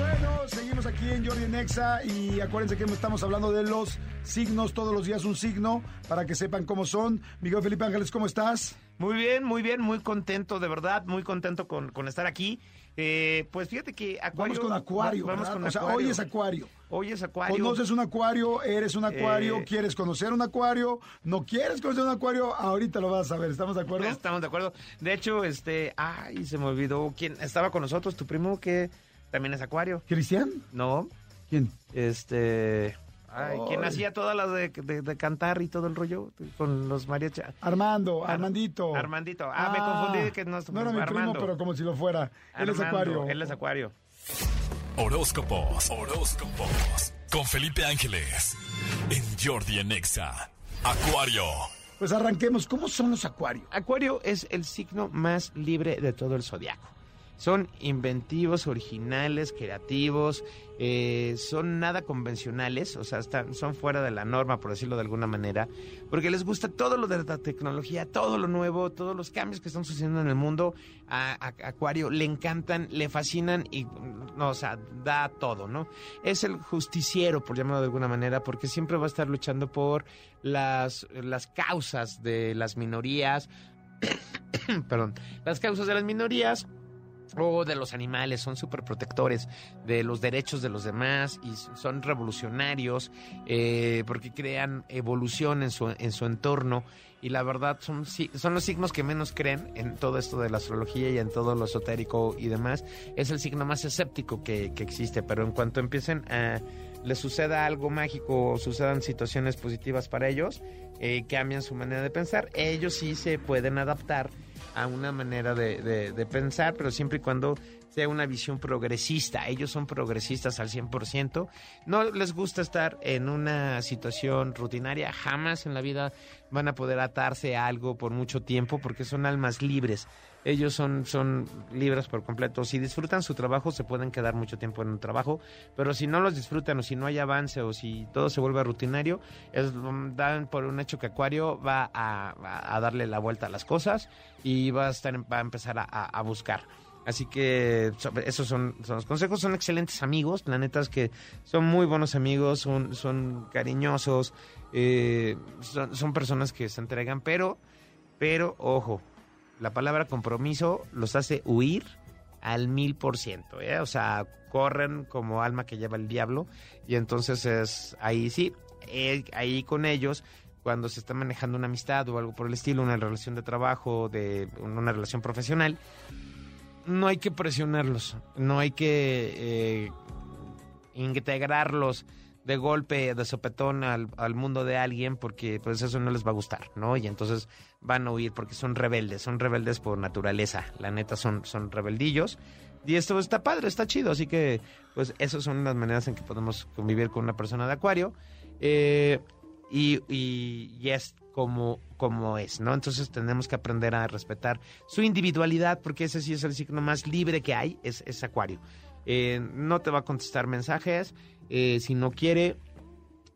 Bueno, seguimos aquí en Jordi Nexa y acuérdense que estamos hablando de los signos, todos los días un signo, para que sepan cómo son. Miguel Felipe Ángeles, ¿cómo estás? Muy bien, muy bien, muy contento, de verdad, muy contento con, con estar aquí. Eh, pues fíjate que Acuario... Vamos con Acuario, Vamos con o sea, Acuario. hoy es Acuario. Hoy es Acuario. Conoces un acuario, eres un acuario, Eh. quieres conocer un acuario, no quieres conocer un acuario, ahorita lo vas a ver, ¿estamos de acuerdo? Estamos de acuerdo. De hecho, este, ay, se me olvidó quién estaba con nosotros, tu primo que también es Acuario. ¿Cristian? No, ¿Quién? este, ay, ¿quién Ay. hacía todas las de, de- de cantar y todo el rollo con los mariachis? Armando, Ar- Armandito. Armandito. Ah, me confundí que no No era mi primo, Armando. pero como si lo fuera. Él es acuario. Él es Acuario. Horóscopos, horóscopos. Con Felipe Ángeles. En Jordi Anexa. Acuario. Pues arranquemos. ¿Cómo son los acuarios? Acuario es el signo más libre de todo el zodiaco. Son inventivos, originales, creativos, eh, son nada convencionales, o sea, están, son fuera de la norma, por decirlo de alguna manera, porque les gusta todo lo de la tecnología, todo lo nuevo, todos los cambios que están sucediendo en el mundo. A, Acuario le encantan, le fascinan y, no, o sea, da todo, ¿no? Es el justiciero, por llamarlo de alguna manera, porque siempre va a estar luchando por las, las causas de las minorías, perdón, las causas de las minorías o de los animales, son súper protectores de los derechos de los demás y son revolucionarios eh, porque crean evolución en su, en su entorno y la verdad son, son los signos que menos creen en todo esto de la astrología y en todo lo esotérico y demás. Es el signo más escéptico que, que existe, pero en cuanto empiecen a les suceda algo mágico o sucedan situaciones positivas para ellos, eh, cambian su manera de pensar. Ellos sí se pueden adaptar a una manera de, de- de pensar, pero siempre y cuando sea una visión progresista. Ellos son progresistas al 100%. No les gusta estar en una situación rutinaria. Jamás en la vida van a poder atarse a algo por mucho tiempo porque son almas libres. Ellos son, son libres por completo. Si disfrutan su trabajo, se pueden quedar mucho tiempo en un trabajo, pero si no los disfrutan o si no hay avance o si todo se vuelve rutinario, es, mm, dan por un hecho que Acuario va a, darle la vuelta a las cosas y va a, estar, va a empezar a buscar. Así que so- esos son, son los consejos. Son excelentes amigos. La neta es que son muy buenos amigos, son, son cariñosos, eh, son, son personas que se entregan, pero, pero, ojo, la palabra compromiso los hace huir al mil por ciento, ¿eh? O sea, corren como alma que lleva el diablo y entonces es ahí sí, eh, ahí con ellos cuando se está manejando una amistad o algo por el estilo, una relación de trabajo, de una relación profesional, no hay que presionarlos, no hay que eh, integrarlos de golpe, de sopetón al, al mundo de alguien, porque pues eso no les va a gustar, ¿no? Y entonces van a huir porque son rebeldes, son rebeldes por naturaleza, la neta son, son rebeldillos. Y esto está padre, está chido, así que pues esas son las maneras en que podemos convivir con una persona de acuario. Eh, y, y, es como, como es, ¿no? Entonces tenemos que aprender a respetar su individualidad, porque ese sí es el signo más libre que hay, es, es Acuario. Eh, no te va a contestar mensajes, eh, si no quiere,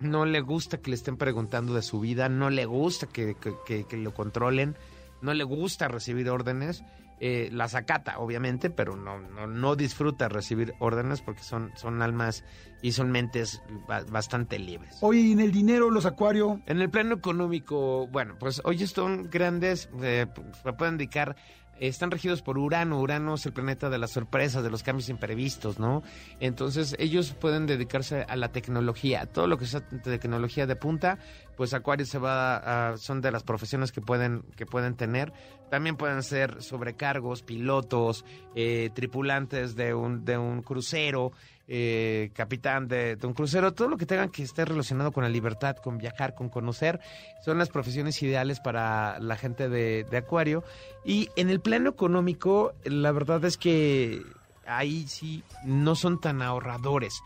no le gusta que le estén preguntando de su vida, no le gusta que- que lo controlen, no le gusta recibir órdenes. Eh, las acata, obviamente, pero no, no, no disfruta recibir órdenes porque son, son almas y son mentes ba- bastante libres. Oye, ¿y en el dinero los acuarios? En el plano económico, bueno, pues hoy son grandes, eh, se pueden dedicar, están regidos por Urano. Urano es el planeta de las sorpresas, de los cambios imprevistos, ¿no? Entonces ellos pueden dedicarse a la tecnología, todo lo que sea tecnología de punta, pues Acuario se va a, son de las profesiones que pueden, que pueden tener. También pueden ser sobrecargos, pilotos, eh, tripulantes de un, de un crucero, eh, capitán de, un crucero, todo lo que tengan que esté relacionado con la libertad, con viajar, con conocer, son las profesiones ideales para la gente de Acuario. Y en el plano económico, la verdad es que ahí sí no son tan ahorradores.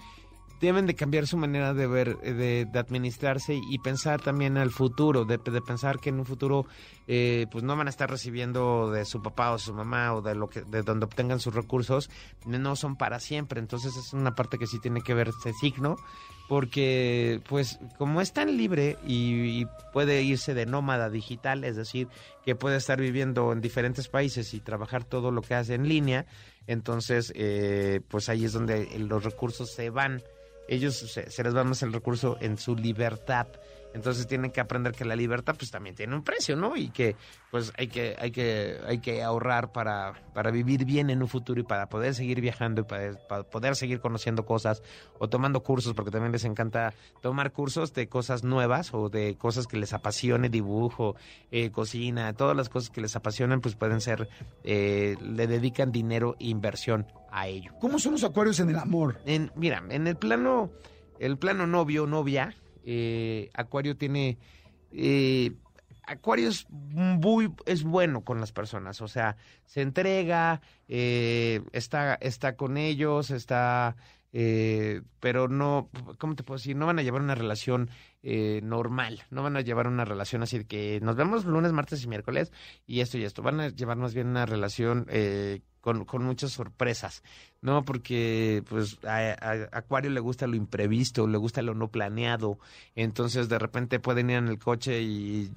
Deben de cambiar su manera de ver, eh, de, de administrarse y pensar también al futuro, de, pensar que en un futuro eh, pues no van a estar recibiendo de su papá o su mamá o de lo que de donde obtengan sus recursos, no son para siempre. Entonces es una parte que sí tiene que ver este signo porque pues como es tan libre y, y, puede irse de nómada digital, es decir, que puede estar viviendo en diferentes países y trabajar todo lo que hace en línea, entonces eh, pues ahí es donde los recursos se van, ellos se, se les va más el recurso en su libertad. Entonces tienen que aprender que la libertad pues también tiene un precio, ¿no? Y que pues hay que hay que hay que ahorrar para para vivir bien en un futuro y para poder seguir viajando y para, para, poder seguir conociendo cosas o tomando cursos porque también les encanta tomar cursos de cosas nuevas o de cosas que les apasione dibujo eh, cocina todas las cosas que les apasionan pues pueden ser eh, le dedican dinero e inversión a ello cómo son los acuarios en el amor en mira en el plano el plano novio novia eh, Acuario tiene eh, Acuario es muy es bueno con las personas, o sea, se entrega, eh, está está con ellos, está eh, pero no, ¿cómo te puedo decir? No van a llevar una relación eh, normal, no van a llevar una relación así de que nos vemos lunes, martes y miércoles y esto y esto, van a llevar más bien una relación eh, con, con, muchas sorpresas, ¿no? Porque pues a, Acuario le gusta lo imprevisto, le gusta lo no planeado, entonces de repente pueden ir en el coche y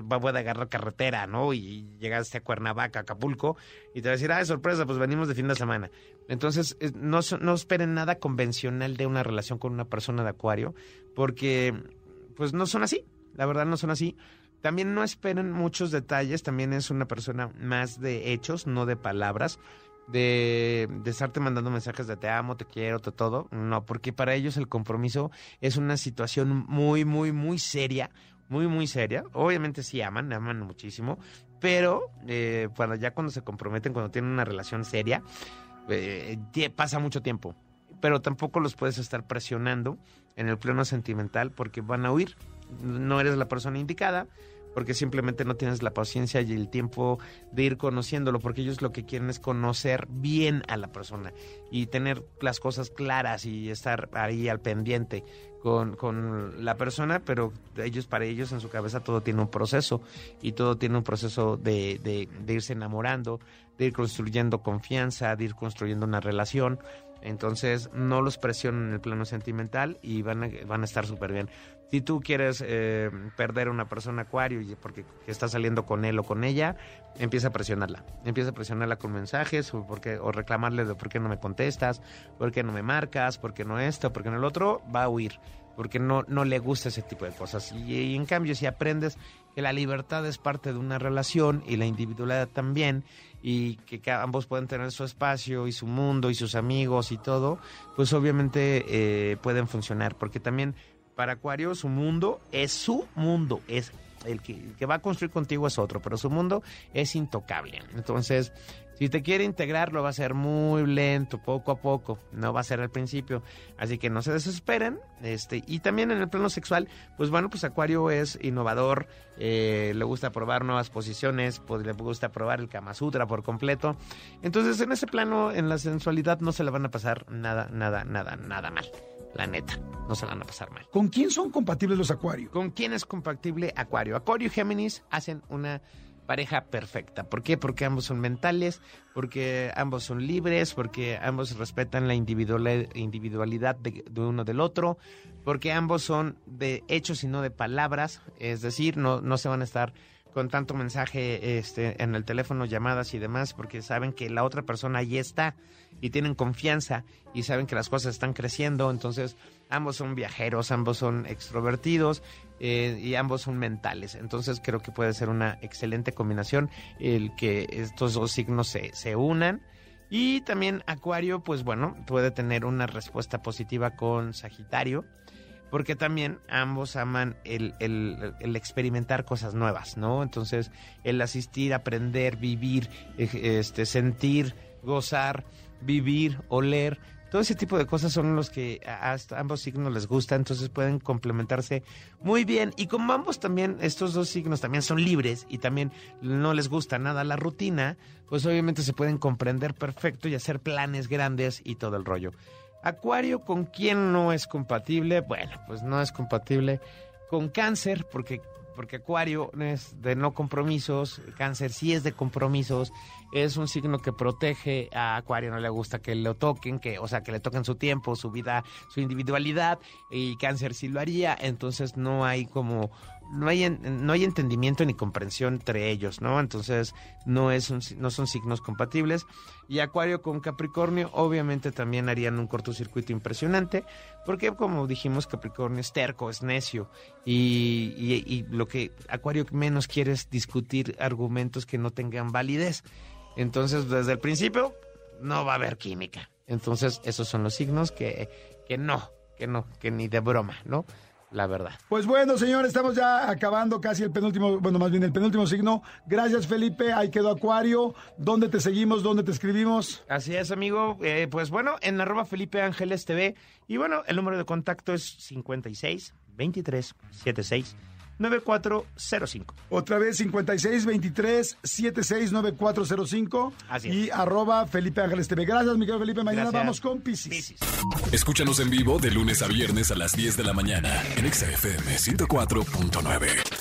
va a agarrar carretera, ¿no? Y llegaste a Cuernavaca, Acapulco, y te va a decir, ah, sorpresa, pues venimos de fin de semana. Entonces, no, no esperen nada convencional de una relación con una persona de Acuario, porque pues no son así, la verdad no son así. También no esperen muchos detalles, también es una persona más de hechos, no de palabras, de, de estarte mandando mensajes de te amo, te quiero, te todo. No, porque para ellos el compromiso es una situación muy, muy, muy seria, muy, muy seria. Obviamente sí aman, aman muchísimo, pero eh, cuando ya cuando se comprometen, cuando tienen una relación seria, eh, pasa mucho tiempo. Pero tampoco los puedes estar presionando en el plano sentimental porque van a huir. No eres la persona indicada porque simplemente no tienes la paciencia y el tiempo de ir conociéndolo, porque ellos lo que quieren es conocer bien a la persona y tener las cosas claras y estar ahí al pendiente con, con la persona, pero ellos, para ellos en su cabeza todo tiene un proceso y todo tiene un proceso de, de, de irse enamorando, de ir construyendo confianza, de ir construyendo una relación. Entonces no los presionan en el plano sentimental y van a, van a estar súper bien. Si tú quieres eh, perder a una persona acuario y porque está saliendo con él o con ella, empieza a presionarla. Empieza a presionarla con mensajes o, porque, o reclamarle de por qué no me contestas, por qué no me marcas, por qué no esto, por qué no el otro, va a huir. Porque no, no le gusta ese tipo de cosas. Y, y en cambio, si aprendes que la libertad es parte de una relación y la individualidad también, y que ambos pueden tener su espacio y su mundo y sus amigos y todo, pues obviamente eh, pueden funcionar, porque también para Acuario su mundo es su mundo, es el que, el que va a construir contigo es otro, pero su mundo es intocable. Entonces, si te quiere integrar, lo va a hacer muy lento, poco a poco, no va a ser al principio. Así que no se desesperen. Este, y también en el plano sexual, pues bueno, pues Acuario es innovador, eh, le gusta probar nuevas posiciones, pues le gusta probar el Kama Sutra por completo. Entonces, en ese plano, en la sensualidad, no se le van a pasar nada, nada, nada, nada mal. La neta, no se la van a pasar mal. ¿Con quién son compatibles los Acuario? ¿Con quién es compatible Acuario? Acuario y Géminis hacen una pareja perfecta. ¿Por qué? Porque ambos son mentales, porque ambos son libres, porque ambos respetan la individualidad de, de, uno del otro, porque ambos son de hechos y no de palabras, es decir, no, no se van a estar con tanto mensaje este, en el teléfono, llamadas y demás, porque saben que la otra persona ahí está y tienen confianza y saben que las cosas están creciendo, entonces ambos son viajeros, ambos son extrovertidos eh, y ambos son mentales. Entonces creo que puede ser una excelente combinación el que estos dos signos se, se unan. Y también Acuario, pues bueno, puede tener una respuesta positiva con Sagitario, porque también ambos aman el, el, el experimentar cosas nuevas, ¿no? Entonces, el asistir, aprender, vivir, este, sentir, gozar, vivir, oler, todo ese tipo de cosas son los que a, ambos signos les gusta, entonces pueden complementarse muy bien. Y como ambos también, estos dos signos también son libres y también no les gusta nada la rutina, pues obviamente se pueden comprender perfecto y hacer planes grandes y todo el rollo. Acuario, ¿con quién no es compatible? Bueno, pues no es compatible con cáncer, porque, porque Acuario es de no compromisos, cáncer sí es de compromisos, es un signo que protege a Acuario, no le gusta que lo toquen, que, o sea, que le toquen su tiempo, su vida, su individualidad, y cáncer sí lo haría, entonces no hay como no hay, no hay entendimiento ni comprensión entre ellos, ¿no? Entonces no, es no son signos compatibles. Y Acuario con Capricornio obviamente también harían un cortocircuito impresionante, porque como dijimos, Capricornio es terco, es necio, y, y lo que Acuario menos quiere es discutir argumentos que no tengan validez. Entonces, desde el principio, no va a haber química. Entonces, esos son los signos que, que no, que no, que ni de broma, ¿no? la verdad. Pues bueno, señor, estamos ya acabando casi el penúltimo, bueno, más bien el penúltimo signo. Gracias, Felipe. Ahí quedó Acuario. ¿Dónde te seguimos? ¿Dónde te escribimos? Así es, amigo. Eh, pues bueno, en arroba Felipe Ángeles TV. Y bueno, el número de contacto es 56 23 76 9405. Otra vez 5623 769405 Así es. y arroba Felipe Ángeles TV. Gracias, Miguel Felipe. Mañana vamos con Piscis. Escúchanos en vivo de lunes a viernes a las 10 de la mañana en XFM 104.9.